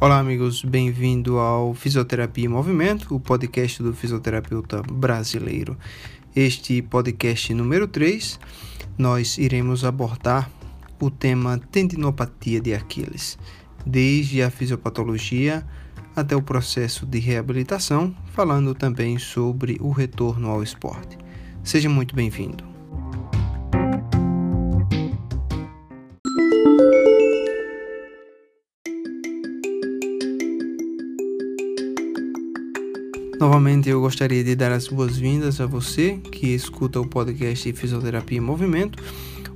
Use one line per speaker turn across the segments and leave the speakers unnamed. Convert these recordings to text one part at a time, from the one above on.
Olá, amigos, bem-vindo ao Fisioterapia em Movimento, o podcast do fisioterapeuta brasileiro. Este podcast número 3, nós iremos abordar o tema tendinopatia de Aquiles, desde a fisiopatologia até o processo de reabilitação, falando também sobre o retorno ao esporte. Seja muito bem-vindo. Novamente, eu gostaria de dar as boas-vindas a você que escuta o podcast Fisioterapia em Movimento.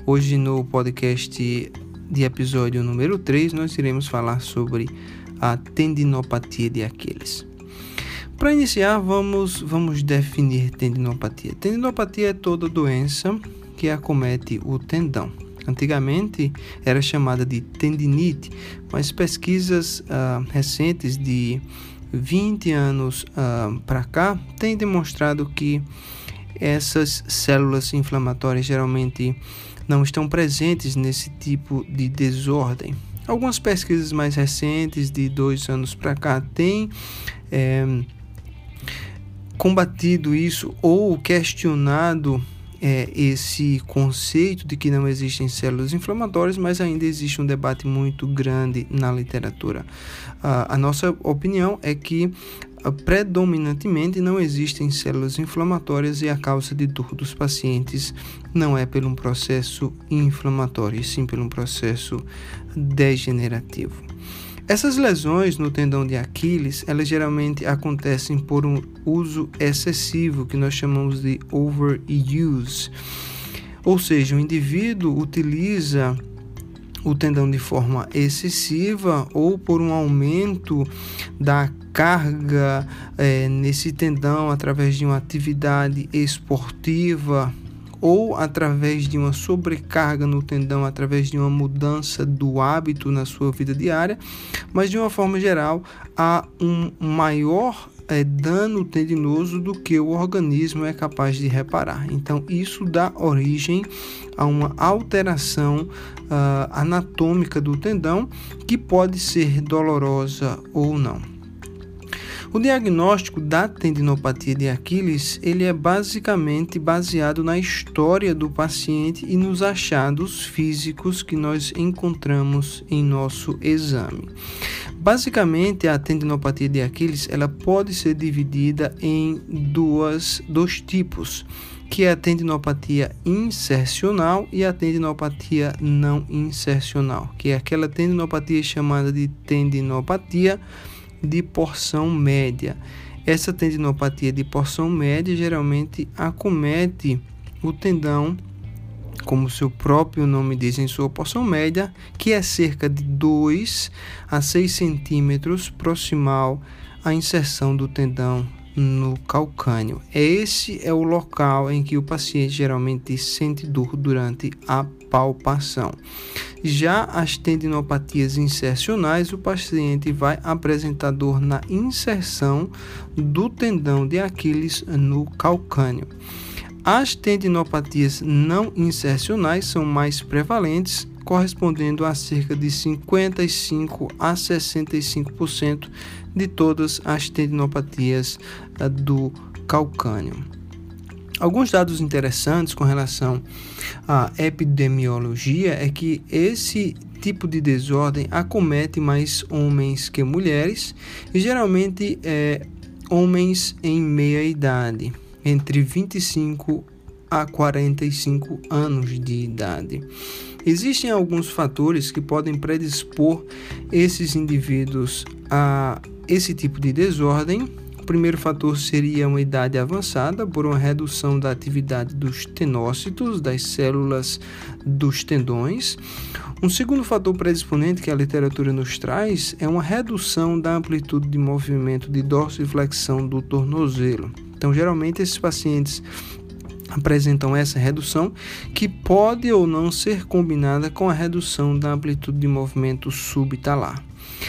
Hoje, no podcast de episódio número 3, nós iremos falar sobre a tendinopatia de Aquiles. Para iniciar, vamos, vamos definir tendinopatia. Tendinopatia é toda doença que acomete o tendão. Antigamente era chamada de tendinite, mas pesquisas uh, recentes de 20 anos uh, ah, para cá, tem demonstrado que essas células inflamatórias geralmente não estão presentes nesse tipo de desordem. Algumas pesquisas mais recentes, de dois anos para cá, têm é, combatido isso ou questionado é, esse conceito de que não existem células inflamatórias, mas ainda existe um debate muito grande na literatura. A nossa opinião é que uh, predominantemente não existem células inflamatórias e a causa de dor dos pacientes não é pelo um processo inflamatório, e sim pelo um processo degenerativo. Essas lesões no tendão de Aquiles, elas geralmente acontecem por um uso excessivo, que nós chamamos de overuse. Ou seja, o indivíduo utiliza o tendão de forma excessiva ou por um aumento da carga é, nesse tendão através de uma atividade esportiva ou através de uma sobrecarga no tendão, através de uma mudança do hábito na sua vida diária, mas de uma forma geral há um maior é, dano tendinoso do que o organismo é capaz de reparar. Então, isso dá origem a uma alteração uh, anatômica do tendão que pode ser dolorosa ou não. O diagnóstico da tendinopatia de Aquiles, ele é basicamente baseado na história do paciente e nos achados físicos que nós encontramos em nosso exame. Basicamente, a tendinopatia de Aquiles, ela pode ser dividida em duas, dois tipos que é a tendinopatia insercional e a tendinopatia não insercional, que é aquela tendinopatia chamada de tendinopatia de porção média. Essa tendinopatia de porção média geralmente acomete o tendão, como seu próprio nome diz, em sua porção média, que é cerca de 2 a 6 centímetros proximal à inserção do tendão no calcânio. Esse é o local em que o paciente geralmente sente dor durante a palpação. Já as tendinopatias insercionais, o paciente vai apresentar dor na inserção do tendão de Aquiles no calcânio. As tendinopatias não insercionais são mais prevalentes, correspondendo a cerca de 55 a 65% de todas as tendinopatias eh, do calcânio. Alguns dados interessantes com relação à epidemiologia é que esse tipo de desordem acomete mais homens que mulheres e geralmente é, homens em meia idade, entre 25 a 45 anos de idade. Existem alguns fatores que podem predispor esses indivíduos a esse tipo de desordem. O primeiro fator seria uma idade avançada por uma redução da atividade dos tenócitos, das células dos tendões. Um segundo fator predisponente que a literatura nos traz é uma redução da amplitude de movimento de dorsiflexão do tornozelo. Então, geralmente, esses pacientes apresentam essa redução que pode ou não ser combinada com a redução da amplitude de movimento subtalar.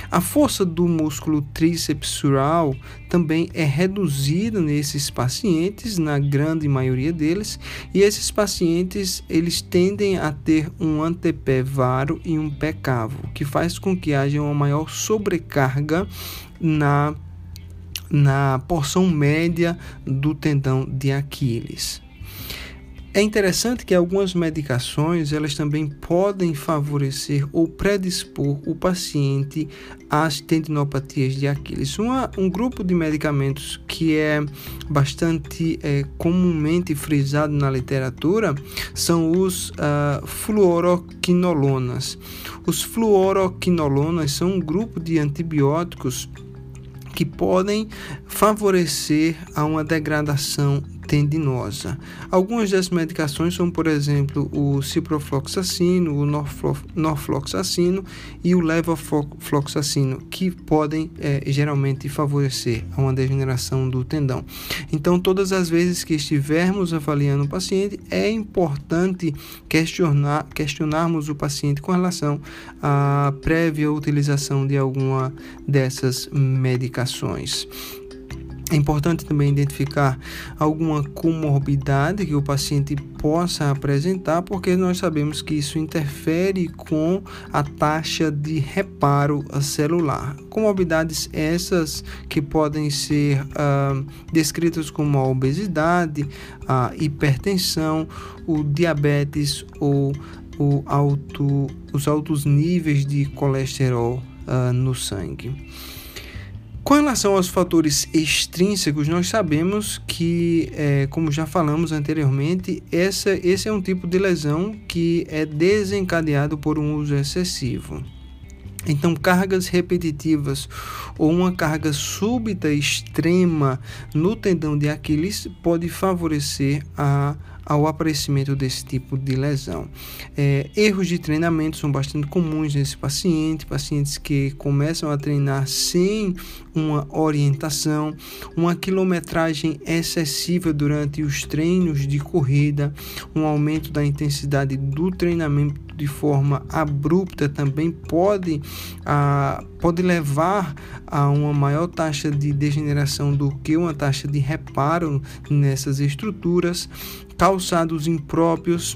A força do músculo tríceps sural também é reduzida nesses pacientes, na grande maioria deles, e esses pacientes eles tendem a ter um antepé varo e um pé cavo, que faz com que haja uma maior sobrecarga na na porção média do tendão de Aquiles. É interessante que algumas medicações elas também podem favorecer ou predispor o paciente às tendinopatias de Aquiles. Uma, um grupo de medicamentos que é bastante é, comumente frisado na literatura são os uh, fluoroquinolonas. Os fluoroquinolonas são um grupo de antibióticos que podem favorecer a uma degradação tendinosa. Algumas dessas medicações são, por exemplo, o ciprofloxacino, o norfloxacino e o levofloxacino, que podem é, geralmente favorecer uma degeneração do tendão. Então, todas as vezes que estivermos avaliando o paciente, é importante questionar, questionarmos o paciente com relação à prévia utilização de alguma dessas medicações. É importante também identificar alguma comorbidade que o paciente possa apresentar, porque nós sabemos que isso interfere com a taxa de reparo celular. Comorbidades essas que podem ser uh, descritas como a obesidade, a hipertensão, o diabetes ou o alto, os altos níveis de colesterol uh, no sangue. Com relação aos fatores extrínsecos, nós sabemos que, é, como já falamos anteriormente, essa, esse é um tipo de lesão que é desencadeado por um uso excessivo. Então, cargas repetitivas ou uma carga súbita extrema no tendão de Aquiles pode favorecer a ao aparecimento desse tipo de lesão. É, erros de treinamento são bastante comuns nesse paciente, pacientes que começam a treinar sem uma orientação, uma quilometragem excessiva durante os treinos de corrida, um aumento da intensidade do treinamento de forma abrupta também pode, a, pode levar a uma maior taxa de degeneração do que uma taxa de reparo nessas estruturas, calçados impróprios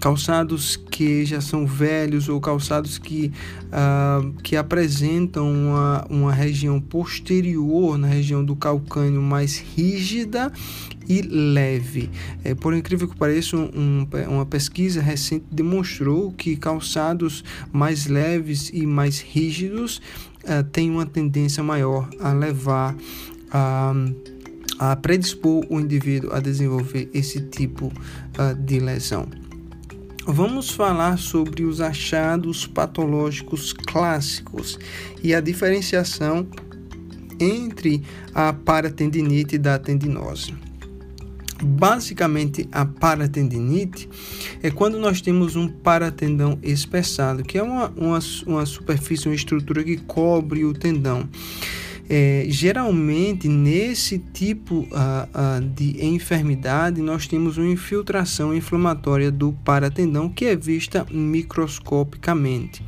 calçados que já são velhos ou calçados que, uh, que apresentam uma, uma região posterior, na região do calcânio mais rígida e leve. É, por incrível que pareça, um, uma pesquisa recente demonstrou que calçados mais leves e mais rígidos uh, têm uma tendência maior a levar a. a predispor o indivíduo a desenvolver esse tipo uh, de lesão. Vamos falar sobre os achados patológicos clássicos e a diferenciação entre a paratendinite e da tendinose. Basicamente, a paratendinite é quando nós temos um paratendão espessado, que é uma, uma, uma superfície, uma estrutura que cobre o tendão. É, geralmente, nesse tipo uh, uh, de enfermidade, nós temos uma infiltração inflamatória do paratendão que é vista microscopicamente.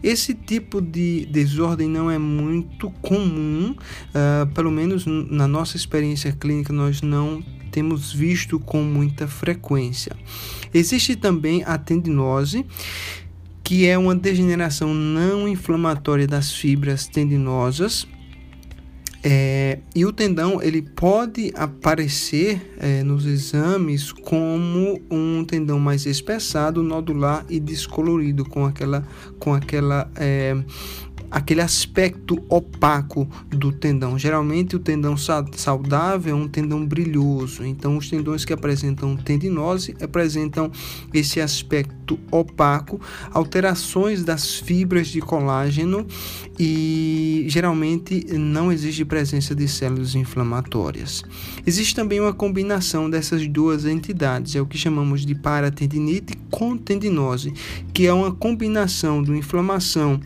Esse tipo de desordem não é muito comum, uh, pelo menos na nossa experiência clínica, nós não temos visto com muita frequência. Existe também a tendinose, que é uma degeneração não inflamatória das fibras tendinosas é, e o tendão ele pode aparecer é, nos exames como um tendão mais espessado, nodular e descolorido, com aquela, com aquela é, aquele aspecto opaco do tendão. Geralmente o tendão saudável é um tendão brilhoso, então os tendões que apresentam tendinose apresentam esse aspecto opaco, alterações das fibras de colágeno e geralmente não existe presença de células inflamatórias. Existe também uma combinação dessas duas entidades, é o que chamamos de paratendinite com tendinose, que é uma combinação de inflamação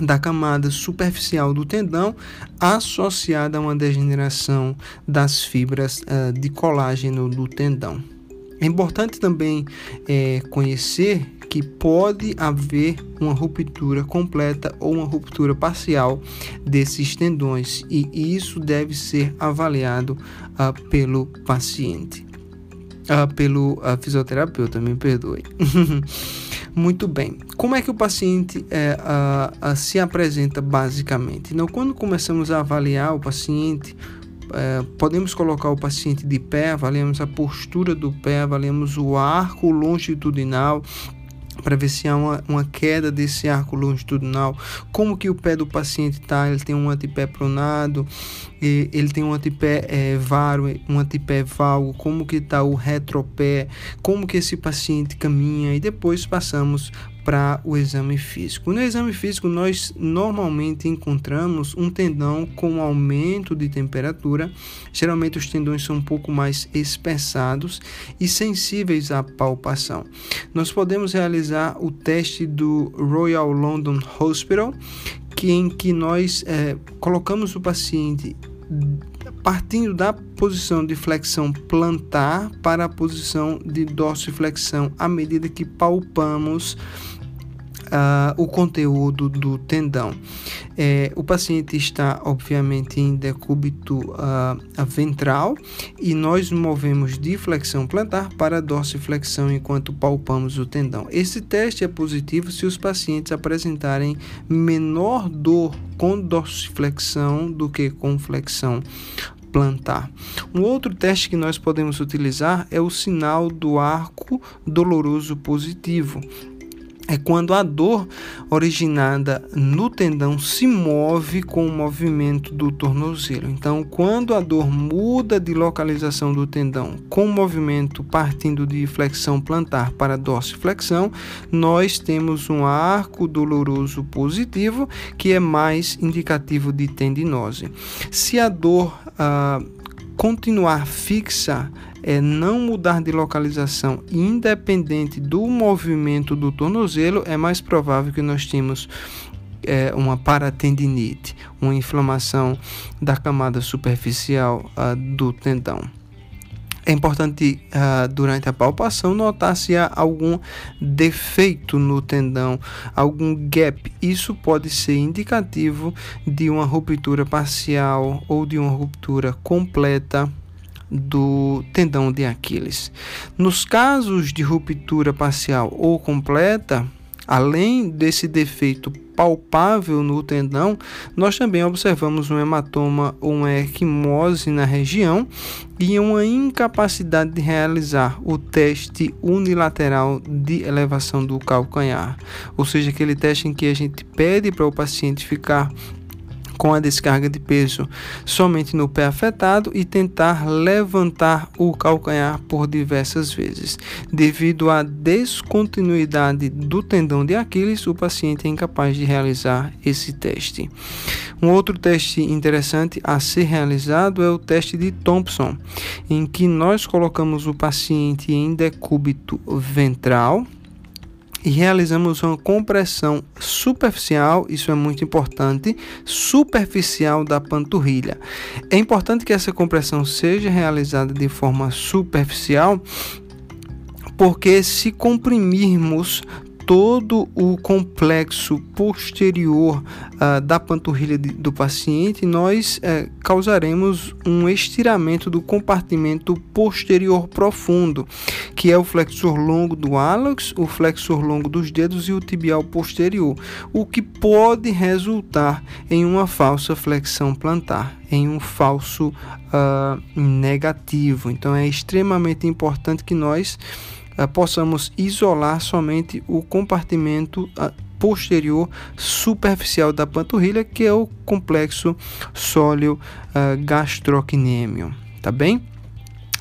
da camada superficial do tendão associada a uma degeneração das fibras uh, de colágeno do tendão. É importante também é, conhecer que pode haver uma ruptura completa ou uma ruptura parcial desses tendões e isso deve ser avaliado uh, pelo paciente, uh, pelo uh, fisioterapeuta, me perdoe. Muito bem. Como é que o paciente é, se apresenta basicamente? Então, quando começamos a avaliar o paciente, é, podemos colocar o paciente de pé, avaliamos a postura do pé, avaliamos o arco longitudinal, para ver se há uma, uma queda desse arco longitudinal, como que o pé do paciente está, ele tem um antepé pronado, ele tem um antepé é, varo, um antepé valgo, como que está o retropé, como que esse paciente caminha? E depois passamos para o exame físico. No exame físico, nós normalmente encontramos um tendão com aumento de temperatura. Geralmente, os tendões são um pouco mais espessados e sensíveis à palpação. Nós podemos realizar o teste do Royal London Hospital, que em que nós é, colocamos o paciente partindo da posição de flexão plantar para a posição de dorsiflexão à medida que palpamos uh, o conteúdo do tendão. É, o paciente está, obviamente, em decúbito uh, ventral e nós movemos de flexão plantar para dorsiflexão enquanto palpamos o tendão. Esse teste é positivo se os pacientes apresentarem menor dor com dorsiflexão do que com flexão plantar. Um outro teste que nós podemos utilizar é o sinal do arco doloroso positivo é quando a dor originada no tendão se move com o movimento do tornozelo. Então, quando a dor muda de localização do tendão com o movimento partindo de flexão plantar para dorsiflexão, nós temos um arco doloroso positivo que é mais indicativo de tendinose. Se a dor ah, continuar fixa, é não mudar de localização independente do movimento do tornozelo, é mais provável que nós temos é, uma paratendinite, uma inflamação da camada superficial uh, do tendão. É importante uh, durante a palpação notar se há algum defeito no tendão, algum gap. Isso pode ser indicativo de uma ruptura parcial ou de uma ruptura completa do tendão de Aquiles. Nos casos de ruptura parcial ou completa, além desse defeito palpável no tendão, nós também observamos um hematoma ou uma equimose na região e uma incapacidade de realizar o teste unilateral de elevação do calcanhar, ou seja, aquele teste em que a gente pede para o paciente ficar com a descarga de peso somente no pé afetado e tentar levantar o calcanhar por diversas vezes. Devido à descontinuidade do tendão de Aquiles, o paciente é incapaz de realizar esse teste. Um outro teste interessante a ser realizado é o teste de Thompson, em que nós colocamos o paciente em decúbito ventral e realizamos uma compressão superficial, isso é muito importante, superficial da panturrilha. É importante que essa compressão seja realizada de forma superficial, porque se comprimirmos todo o complexo posterior uh, da panturrilha de, do paciente, nós uh, causaremos um estiramento do compartimento posterior profundo, que é o flexor longo do hálux, o flexor longo dos dedos e o tibial posterior, o que pode resultar em uma falsa flexão plantar, em um falso uh, negativo. Então é extremamente importante que nós possamos isolar somente o compartimento uh, posterior superficial da panturrilha, que é o complexo sóleo uh, gastrocnêmio, tá bem?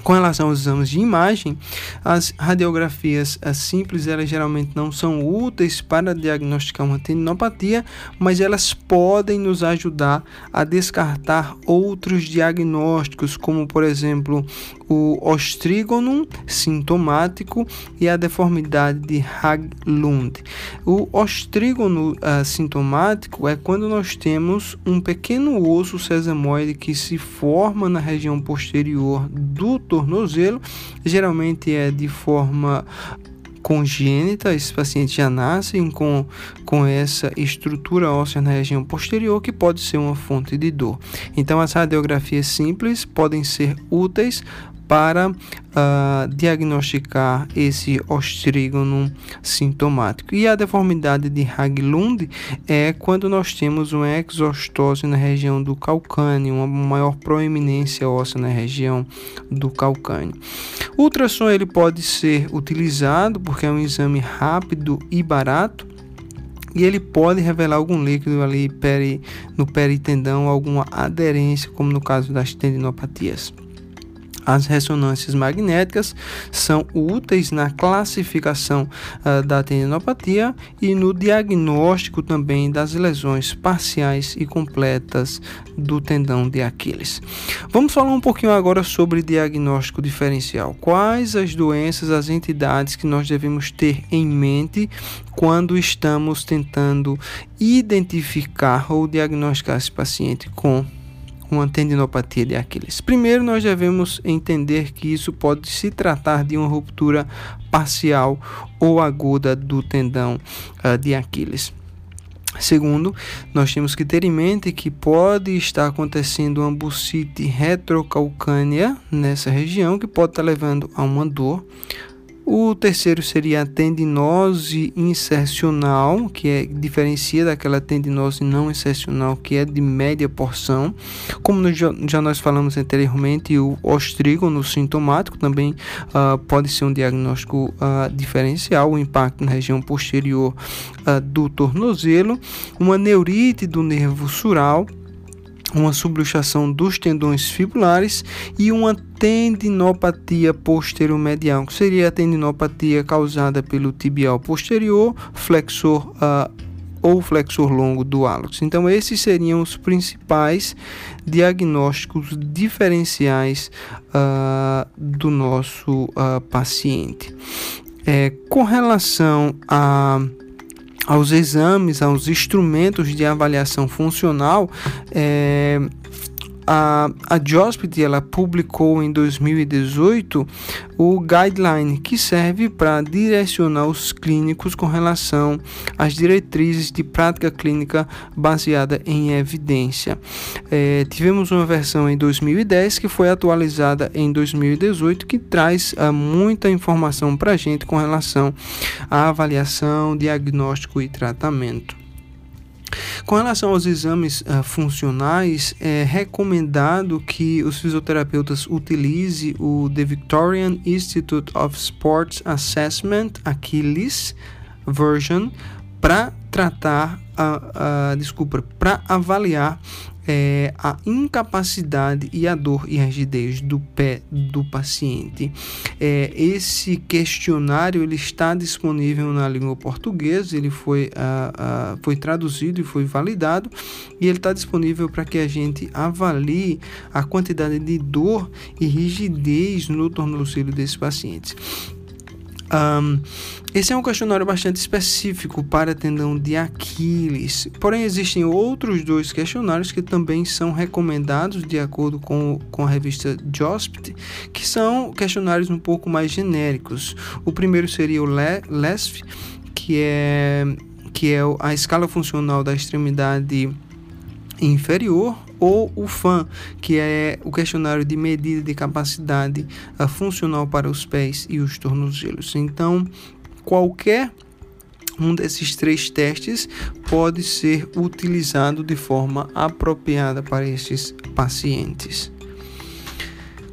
Com relação aos exames de imagem, as radiografias as simples elas geralmente não são úteis para diagnosticar uma tendinopatia, mas elas podem nos ajudar a descartar outros diagnósticos, como por exemplo o ostrígono sintomático e a deformidade de Haglund. O ostrígono uh, sintomático é quando nós temos um pequeno osso sesamoide que se forma na região posterior do tornozelo, geralmente é de forma congênita, esses pacientes já nascem com, com essa estrutura óssea na região posterior que pode ser uma fonte de dor. Então, as radiografias simples podem ser úteis para uh, diagnosticar esse ostrígono sintomático. E a deformidade de Haglund é quando nós temos uma exostose na região do calcâneo, uma maior proeminência óssea na região do calcâneo. O ultrassom ele pode ser utilizado porque é um exame rápido e barato e ele pode revelar algum líquido ali peri, no peritendão, alguma aderência, como no caso das tendinopatias. As ressonâncias magnéticas são úteis na classificação uh, da tendinopatia e no diagnóstico também das lesões parciais e completas do tendão de Aquiles. Vamos falar um pouquinho agora sobre diagnóstico diferencial. Quais as doenças, as entidades que nós devemos ter em mente quando estamos tentando identificar ou diagnosticar esse paciente com uma tendinopatia de Aquiles. Primeiro, nós devemos entender que isso pode se tratar de uma ruptura parcial ou aguda do tendão uh, de Aquiles. Segundo, nós temos que ter em mente que pode estar acontecendo uma bucite retrocalcânea nessa região, que pode estar levando a uma dor. O terceiro seria a tendinose insercional, que é diferencia daquela tendinose não insercional, que é de média porção. Como já nós falamos anteriormente, o ostrígono sintomático também uh, pode ser um diagnóstico uh, diferencial, o impacto na região posterior uh, do tornozelo, uma neurite do nervo sural uma subluxação dos tendões fibulares e uma tendinopatia posterior-medial, que seria a tendinopatia causada pelo tibial posterior, flexor uh, ou flexor longo do hálux. Então, esses seriam os principais diagnósticos diferenciais uh, do nosso uh, paciente. É, com relação a aos exames, aos instrumentos de avaliação funcional, é, a, a JOSPT ela publicou em 2018 o guideline que serve para direcionar os clínicos com relação às diretrizes de prática clínica baseada em evidência. É, tivemos uma versão em 2010 que foi atualizada em 2018 que traz uh, muita informação para a gente com relação à avaliação, diagnóstico e tratamento. Com relação aos exames uh, funcionais, é recomendado que os fisioterapeutas utilizem o The Victorian Institute of Sports Assessment, Achilles Version, para tratar, a, a desculpa, para avaliar é, a incapacidade e a dor e a rigidez do pé do paciente. É, esse questionário ele está disponível na língua portuguesa, ele foi, foi traduzido e foi validado e ele está disponível para que a gente avalie a quantidade de dor e rigidez no tornozelo desses pacientes. Um, esse é um questionário bastante específico para tendão de Aquiles, porém existem outros dois questionários que também são recomendados de acordo com, com a revista JOSPT, que são questionários um pouco mais genéricos. O primeiro seria o LESF, que é, que é a escala funcional da extremidade inferior ou o FAN, que é o questionário de medida de capacidade uh, funcional para os pés e os tornozelos. Então, qualquer um desses três testes pode ser utilizado de forma apropriada para estes pacientes.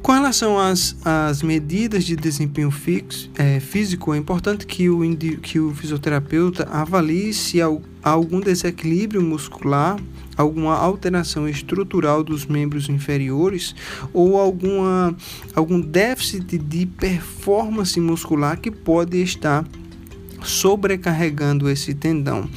Com relação às, às medidas de desempenho fixo, é, físico, é importante que o, que o fisioterapeuta avalie se há algum desequilíbrio muscular, alguma alteração estrutural dos membros inferiores ou alguma, algum déficit de performance muscular que pode estar sobrecarregando esse tendão.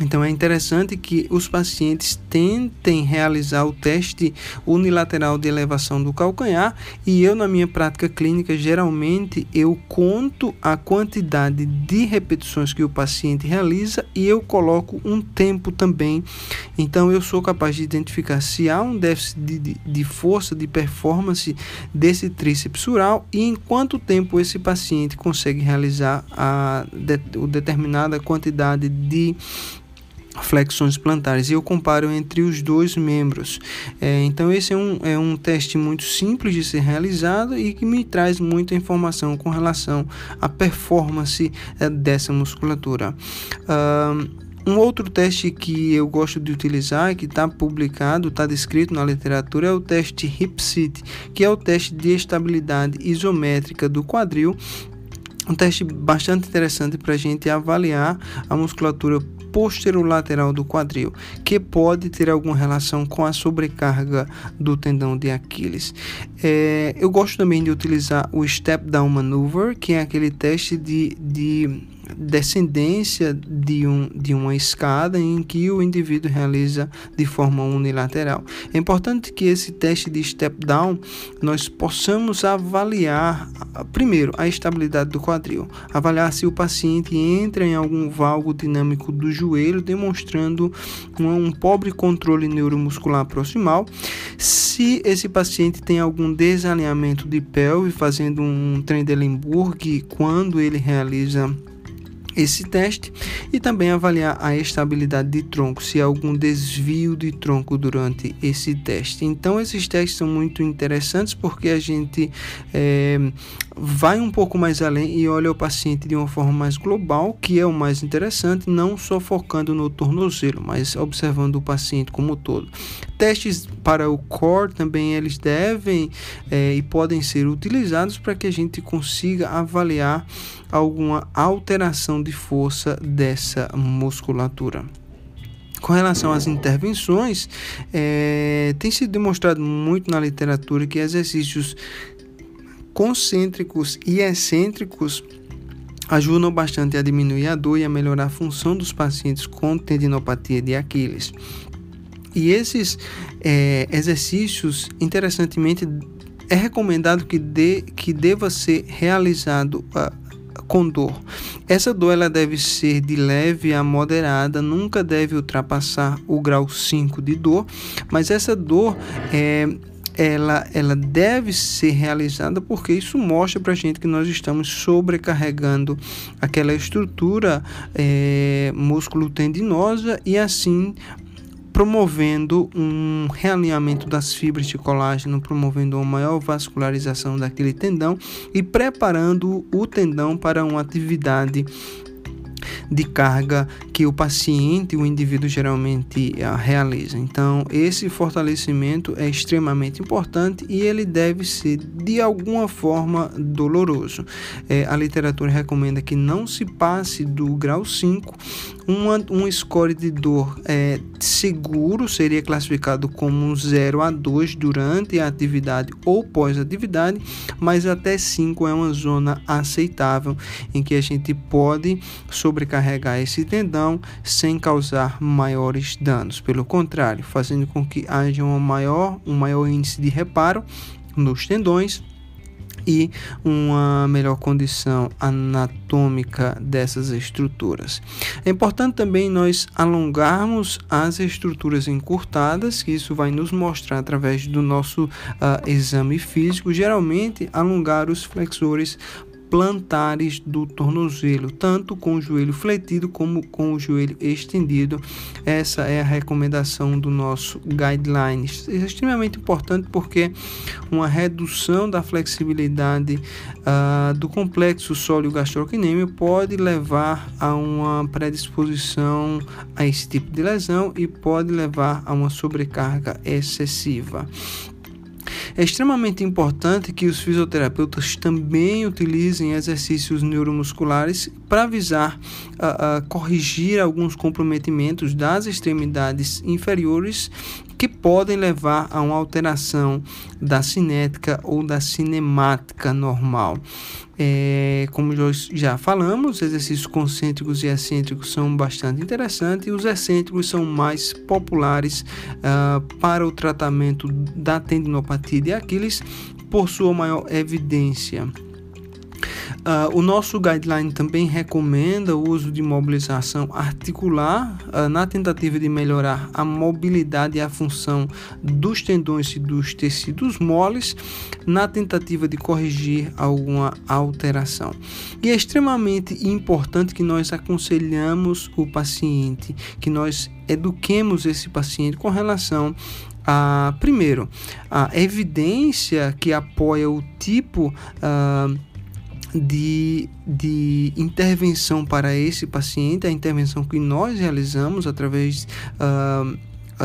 Então é interessante que os pacientes tentem realizar o teste unilateral de elevação do calcanhar e eu na minha prática clínica geralmente eu conto a quantidade de repetições que o paciente realiza e eu coloco um tempo também. Então eu sou capaz de identificar se há um déficit de, de, de força, de performance desse tríceps oral e em quanto tempo esse paciente consegue realizar a de, determinada quantidade de flexões plantares e eu comparo entre os dois membros. É, então, esse é um, é um teste muito simples de ser realizado e que me traz muita informação com relação à performance é, dessa musculatura. Um outro teste que eu gosto de utilizar, que está publicado, está descrito na literatura, é o teste HipSit, que é o teste de estabilidade isométrica do quadril. Um teste bastante interessante para a gente avaliar a musculatura posterolateral do quadril, que pode ter alguma relação com a sobrecarga do tendão de Aquiles. É, eu gosto também de utilizar o Step Down Maneuver, que é aquele teste de, de descendência de, um, de uma escada em que o indivíduo realiza de forma unilateral. É importante que esse teste de step down nós possamos avaliar primeiro a estabilidade do quadril, avaliar se o paciente entra em algum valgo dinâmico do joelho, demonstrando um, um pobre controle neuromuscular proximal. Se esse paciente tem algum desalinhamento de pelve, fazendo um Trendelenburg quando ele realiza esse teste e também avaliar a estabilidade de tronco, se há algum desvio de tronco durante esse teste. Então, esses testes são muito interessantes porque a gente é, vai um pouco mais além e olha o paciente de uma forma mais global, que é o mais interessante, não só focando no tornozelo, mas observando o paciente como um todo. Testes para o core também eles devem é, e podem ser utilizados para que a gente consiga avaliar alguma alteração de força dessa musculatura. Com relação às intervenções, é, tem sido demonstrado muito na literatura que exercícios concêntricos e excêntricos ajudam bastante a diminuir a dor e a melhorar a função dos pacientes com tendinopatia de Aquiles. E esses é, exercícios, interessantemente, é recomendado que, de, que deva ser realizado uh, com dor. Essa dor ela deve ser de leve a moderada, nunca deve ultrapassar o grau 5 de dor, mas essa dor é ela, ela deve ser realizada porque isso mostra para a gente que nós estamos sobrecarregando aquela estrutura é, músculo-tendinosa e assim promovendo um realinhamento das fibras de colágeno, promovendo uma maior vascularização daquele tendão e preparando o tendão para uma atividade de carga que o paciente, o indivíduo geralmente uh, realiza. Então, esse fortalecimento é extremamente importante e ele deve ser de alguma forma doloroso. É, a literatura recomenda que não se passe do grau 5. Uma, um score de dor é, seguro seria classificado como 0 a 2 durante a atividade ou pós-atividade, mas até 5 é uma zona aceitável em que a gente pode sobrecarregar esse tendão sem causar maiores danos. Pelo contrário, fazendo com que haja uma maior, um maior índice de reparo nos tendões e uma melhor condição anatômica dessas estruturas. É importante também nós alongarmos as estruturas encurtadas, que isso vai nos mostrar através do nosso uh, exame físico, geralmente alongar os flexores plantares do tornozelo, tanto com o joelho fletido como com o joelho estendido. Essa é a recomendação do nosso guideline. Isso é extremamente importante porque uma redução da flexibilidade uh, do complexo sólio gastrocnêmio pode levar a uma predisposição a esse tipo de lesão e pode levar a uma sobrecarga excessiva. É extremamente importante que os fisioterapeutas também utilizem exercícios neuromusculares para visar a, a corrigir alguns comprometimentos das extremidades inferiores que podem levar a uma alteração da cinética ou da cinemática normal. É, como já falamos, exercícios concêntricos e excêntricos são bastante interessantes e os excêntricos são mais populares uh, para o tratamento da tendinopatia de Aquiles por sua maior evidência. Uh, o nosso guideline também recomenda o uso de mobilização articular uh, na tentativa de melhorar a mobilidade e a função dos tendões e dos tecidos moles, na tentativa de corrigir alguma alteração. E é extremamente importante que nós aconselhamos o paciente, que nós eduquemos esse paciente com relação a, primeiro, a evidência que apoia o tipo uh, de, de intervenção para esse paciente, a intervenção que nós realizamos através uh,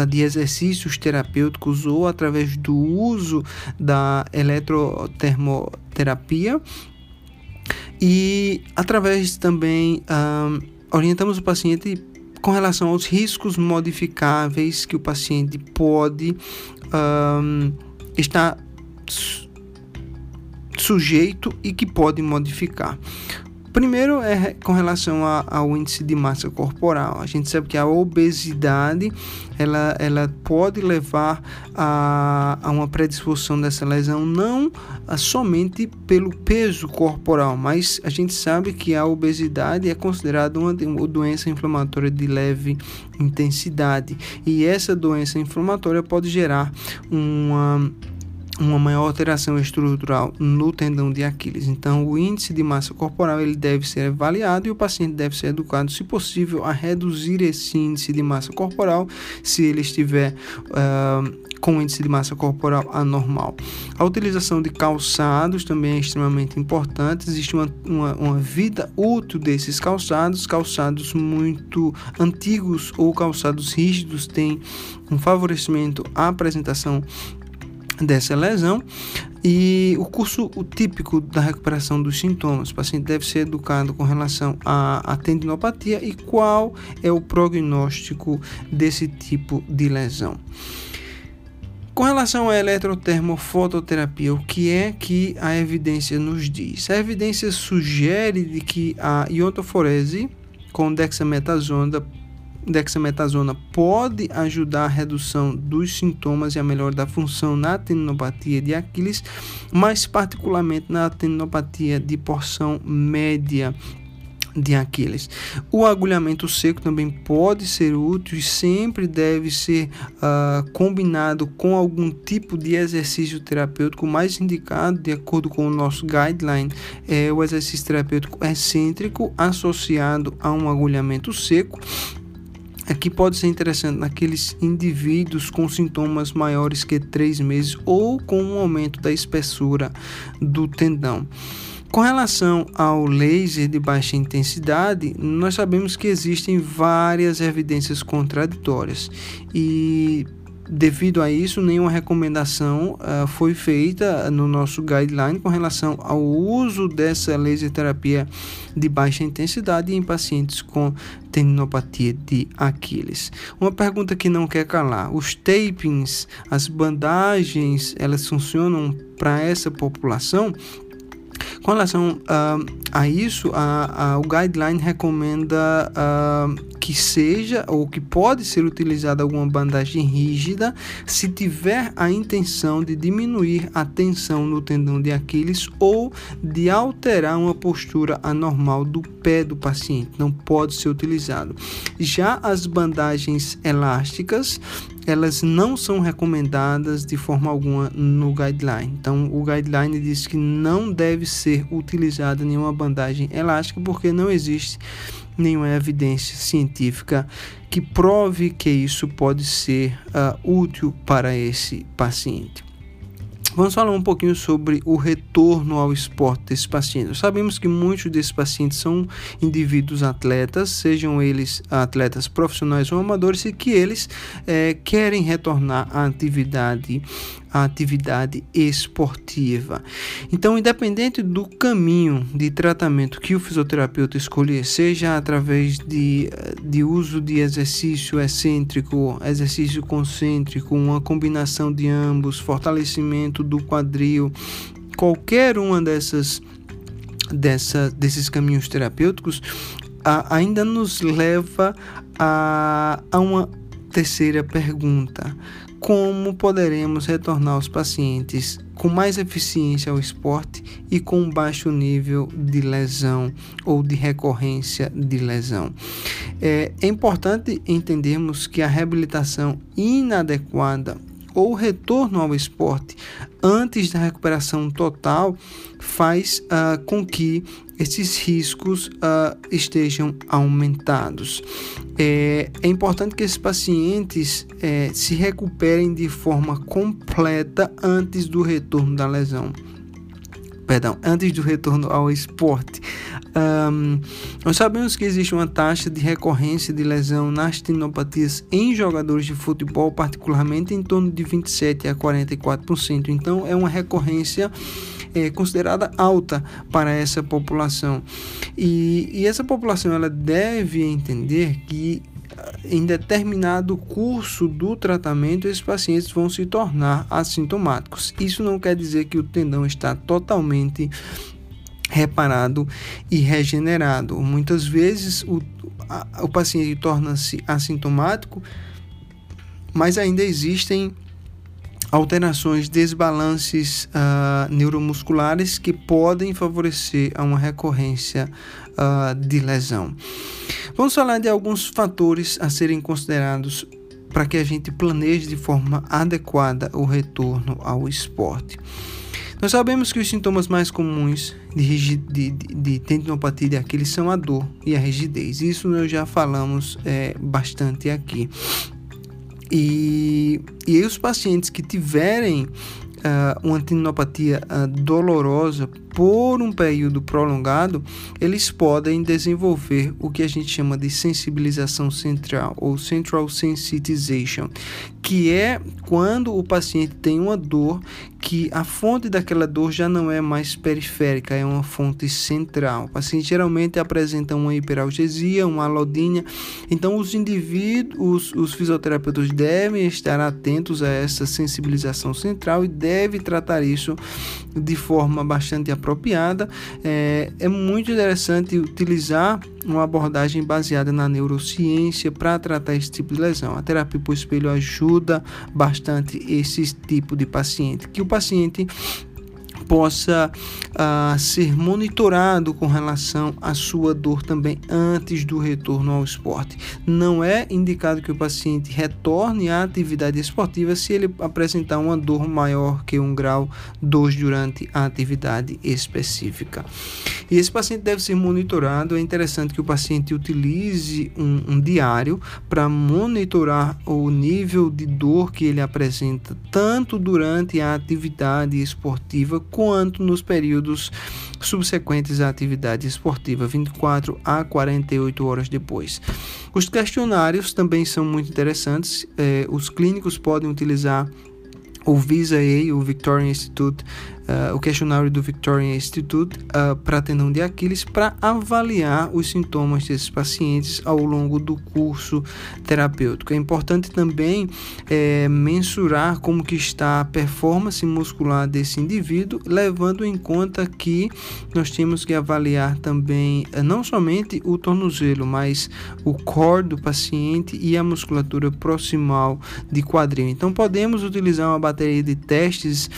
de exercícios terapêuticos ou através do uso da eletrotermoterapia. E através também uh, orientamos o paciente com relação aos riscos modificáveis que o paciente pode uh, estar sujeito e que pode modificar. Primeiro é com relação a, ao índice de massa corporal. A gente sabe que a obesidade ela, ela pode levar a, a uma predisposição dessa lesão não a, somente pelo peso corporal, mas a gente sabe que a obesidade é considerada uma, uma doença inflamatória de leve intensidade e essa doença inflamatória pode gerar uma uma maior alteração estrutural no tendão de Aquiles. Então, o índice de massa corporal ele deve ser avaliado e o paciente deve ser educado, se possível, a reduzir esse índice de massa corporal se ele estiver uh, com índice de massa corporal anormal. A utilização de calçados também é extremamente importante. Existe uma, uma, uma vida útil desses calçados, calçados muito antigos ou calçados rígidos têm um favorecimento à apresentação dessa lesão e o curso o típico da recuperação dos sintomas. O paciente deve ser educado com relação à, à tendinopatia e qual é o prognóstico desse tipo de lesão. Com relação à eletrotermofototerapia, o que é que a evidência nos diz? A evidência sugere de que a iontoforese com dexametasona dexametasona pode ajudar a redução dos sintomas e a melhora da função na tendinopatia de Aquiles, mas particularmente na tendinopatia de porção média de Aquiles. O agulhamento seco também pode ser útil e sempre deve ser uh, combinado com algum tipo de exercício terapêutico mais indicado, de acordo com o nosso guideline, é o exercício terapêutico excêntrico associado a um agulhamento seco Aqui pode ser interessante naqueles indivíduos com sintomas maiores que três meses ou com um aumento da espessura do tendão. Com relação ao laser de baixa intensidade, nós sabemos que existem várias evidências contraditórias e Devido a isso, nenhuma recomendação uh, foi feita no nosso guideline com relação ao uso dessa laser terapia de baixa intensidade em pacientes com tendinopatia de Aquiles. Uma pergunta que não quer calar: os tapings, as bandagens, elas funcionam para essa população? Com relação uh, a isso, a, a, o guideline recomenda uh, que seja ou que pode ser utilizada alguma bandagem rígida se tiver a intenção de diminuir a tensão no tendão de Aquiles ou de alterar uma postura anormal do pé do paciente. Não pode ser utilizado. Já as bandagens elásticas, elas não são recomendadas de forma alguma no guideline. Então, o guideline diz que não deve ser utilizada nenhuma bandagem elástica porque não existe nenhuma evidência científica que prove que isso pode ser uh, útil para esse paciente. Vamos falar um pouquinho sobre o retorno ao esporte desses pacientes. Sabemos que muitos desses pacientes são indivíduos atletas, sejam eles atletas profissionais ou amadores, e que eles é, querem retornar à atividade à atividade esportiva. Então, independente do caminho de tratamento que o fisioterapeuta escolher, seja através de, de uso de exercício excêntrico, exercício concêntrico, uma combinação de ambos, fortalecimento do quadril, qualquer uma dessas dessa, desses caminhos terapêuticos a, ainda nos leva a, a uma terceira pergunta: como poderemos retornar os pacientes com mais eficiência ao esporte e com baixo nível de lesão ou de recorrência de lesão? É, é importante entendermos que a reabilitação inadequada ou retorno ao esporte antes da recuperação total faz uh, com que esses riscos uh, estejam aumentados. É, é, importante que esses pacientes é, se recuperem de forma completa antes do retorno da lesão. Perdão, antes do retorno ao esporte. Um, nós sabemos que existe uma taxa de recorrência de lesão nas tendinopatias em jogadores de futebol, particularmente em torno de 27 a 44%. Então, é uma recorrência é, considerada alta para essa população. E, e essa população ela deve entender que ah, em determinado curso do tratamento, esses pacientes vão se tornar assintomáticos. Isso não quer dizer que o tendão está totalmente reparado e regenerado. Muitas vezes o, a, o paciente torna-se assintomático, mas ainda existem alterações, desbalances uh, neuromusculares que podem favorecer a uma recorrência uh, de lesão. Vamos falar de alguns fatores a serem considerados para que a gente planeje de forma adequada o retorno ao esporte. Nós sabemos que os sintomas mais comuns de, de, de tendinopatia de Aquiles são a dor e a rigidez. Isso nós já falamos é, bastante aqui. E, e os pacientes que tiverem uh, uma tendinopatia uh, dolorosa por um período prolongado, eles podem desenvolver o que a gente chama de sensibilização central ou central sensitization, que é quando o paciente tem uma dor que a fonte daquela dor já não é mais periférica, é uma fonte central. O paciente geralmente apresenta uma hiperalgesia, uma alodínia. Então, os indivíduos, os fisioterapeutas devem estar atentos a essa sensibilização central e devem tratar isso de forma bastante apropriada. É, é muito interessante utilizar uma abordagem baseada na neurociência para tratar esse tipo de lesão. A terapia por espelho ajuda bastante esse tipo de paciente. Que o paciente possa uh, ser monitorado com relação à sua dor também antes do retorno ao esporte. Não é indicado que o paciente retorne à atividade esportiva se ele apresentar uma dor maior que um grau 2 durante a atividade específica. E esse paciente deve ser monitorado. É interessante que o paciente utilize um, um diário para monitorar o nível de dor que ele apresenta, tanto durante a atividade esportiva quanto nos períodos subsequentes à atividade esportiva, 24 a 48 horas depois. Os questionários também são muito interessantes. Eh, os clínicos podem utilizar o VISA-A, o Victorian Institute uh, o questionário do Victorian Institute uh, para tendão de Aquiles para avaliar os sintomas desses pacientes ao longo do curso terapêutico. É importante também é, mensurar como que está a performance muscular desse indivíduo, levando em conta que nós temos que avaliar também não somente o tornozelo, mas o core do paciente e a musculatura proximal de quadril. Então podemos utilizar uma bateria de testes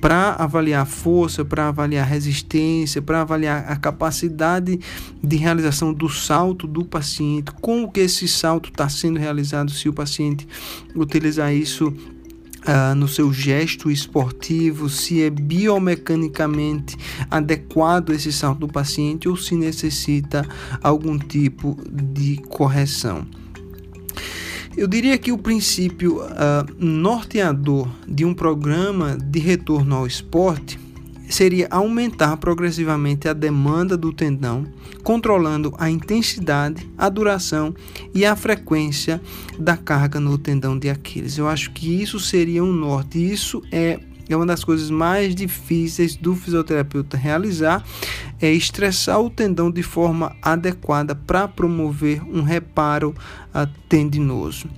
para avaliar força, para avaliar resistência, para avaliar a capacidade de realização do salto do paciente, como que esse salto está sendo realizado, se o paciente utilizar isso Uh, no seu gesto esportivo, se é biomecanicamente adequado esse salto do paciente ou se necessita algum tipo de correção. Eu diria que o princípio uh, norteador de um programa de retorno ao esporte seria aumentar progressivamente a demanda do tendão, controlando a intensidade, a duração e a frequência da carga no tendão de Aquiles. Eu acho que isso seria um norte. Isso é é uma das coisas mais difíceis do fisioterapeuta realizar é estressar o tendão de forma adequada para promover um reparo uh, tendinoso.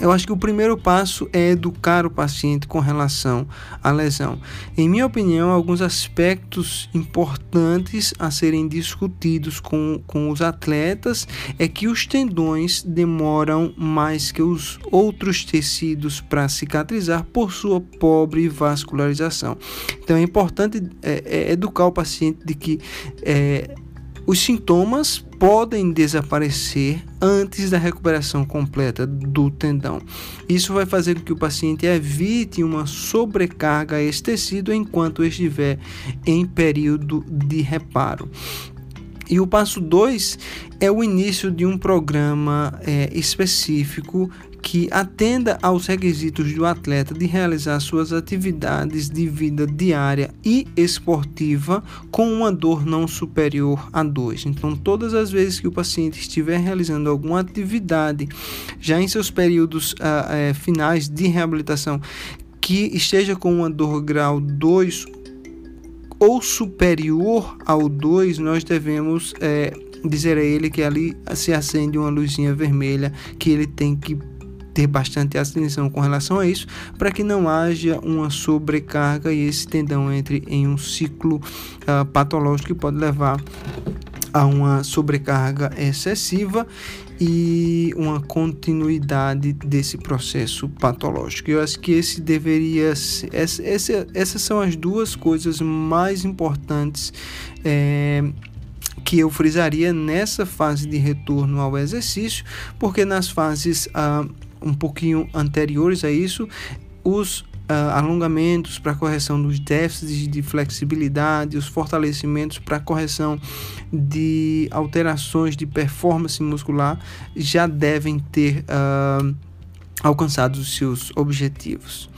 Eu acho que o primeiro passo é educar o paciente com relação à lesão. Em minha opinião, alguns aspectos importantes a serem discutidos com, com os atletas é que os tendões demoram mais que os outros tecidos para cicatrizar por sua pobre vascularização. Então é importante é, é, educar o paciente de que é, os sintomas podem desaparecer antes da recuperação completa do tendão. Isso vai fazer com que o paciente evite uma sobrecarga a esse tecido enquanto estiver em período de reparo. E o passo 2 é o início de um programa é, específico que atenda aos requisitos do atleta de realizar suas atividades de vida diária e esportiva com uma dor não superior a 2. Então, todas as vezes que o paciente estiver realizando alguma atividade, já em seus períodos uh, uh, finais de reabilitação, que esteja com uma dor grau 2 ou superior ao 2, nós devemos é, dizer a ele que ali se acende uma luzinha vermelha, que ele tem que ter bastante atenção com relação a isso, para que não haja uma sobrecarga e esse tendão entre em um ciclo uh, patológico que pode levar a uma sobrecarga excessiva e uma continuidade desse processo patológico. Eu acho que esse deveria essa, essas são as duas coisas mais importantes é, que eu frisaria nessa fase de retorno ao exercício, porque nas fases ah, um pouquinho anteriores a isso, os Uh, alongamentos para correção dos déficits de flexibilidade, os fortalecimentos para correção de alterações de performance muscular já devem ter uh, alcançado os seus objetivos.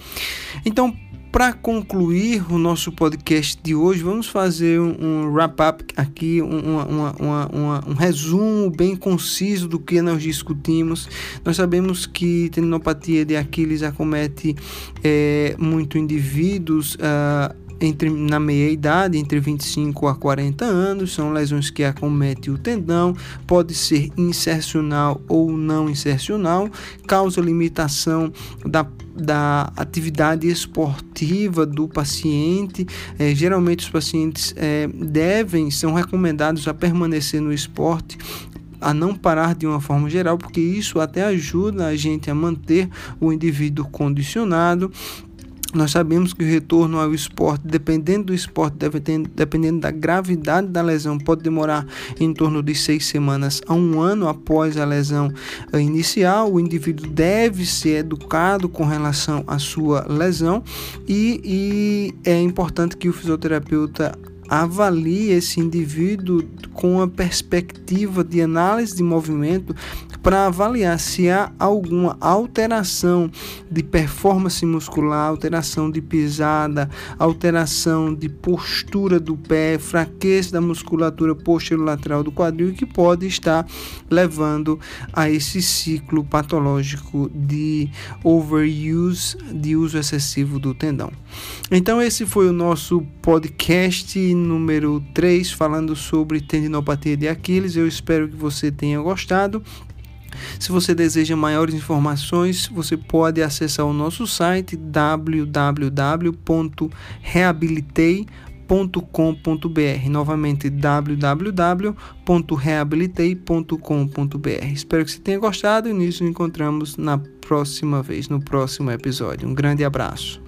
Então, para concluir o nosso podcast de hoje, vamos fazer um, um wrap-up aqui, um, uma, uma, uma, um resumo bem conciso do que nós discutimos. Nós sabemos que tendinopatia de Aquiles acomete é, muito indivíduos. Uh, entre, na meia idade, entre 25 a 40 anos, são lesões que acometem o tendão, pode ser insercional ou não insercional, causa limitação da da atividade esportiva do paciente. É, geralmente os pacientes é, devem, são recomendados a permanecer no esporte a não parar de uma forma geral, porque isso até ajuda a gente a manter o indivíduo condicionado nós sabemos que o retorno ao esporte, dependendo do esporte, dependendo da gravidade da lesão, pode demorar em torno de seis semanas a um ano após a lesão eh, inicial. O indivíduo deve ser educado com relação à sua lesão e, e é importante que o fisioterapeuta avalie esse indivíduo com a perspectiva de análise de movimento para avaliar se há alguma alteração de performance muscular, alteração de pisada, alteração de postura do pé, fraqueza da musculatura lateral do quadril que pode estar levando a esse ciclo patológico de overuse, de uso excessivo do tendão. Então esse foi o nosso podcast número 3 falando sobre tendinopatia de Aquiles. Eu espero que você tenha gostado. Se você deseja maiores informações, você pode acessar o nosso site www.reabilitei.com.br. Novamente www.reabilitei.com.br. Espero que você tenha gostado e nos encontramos na próxima vez, no próximo episódio. Um grande abraço.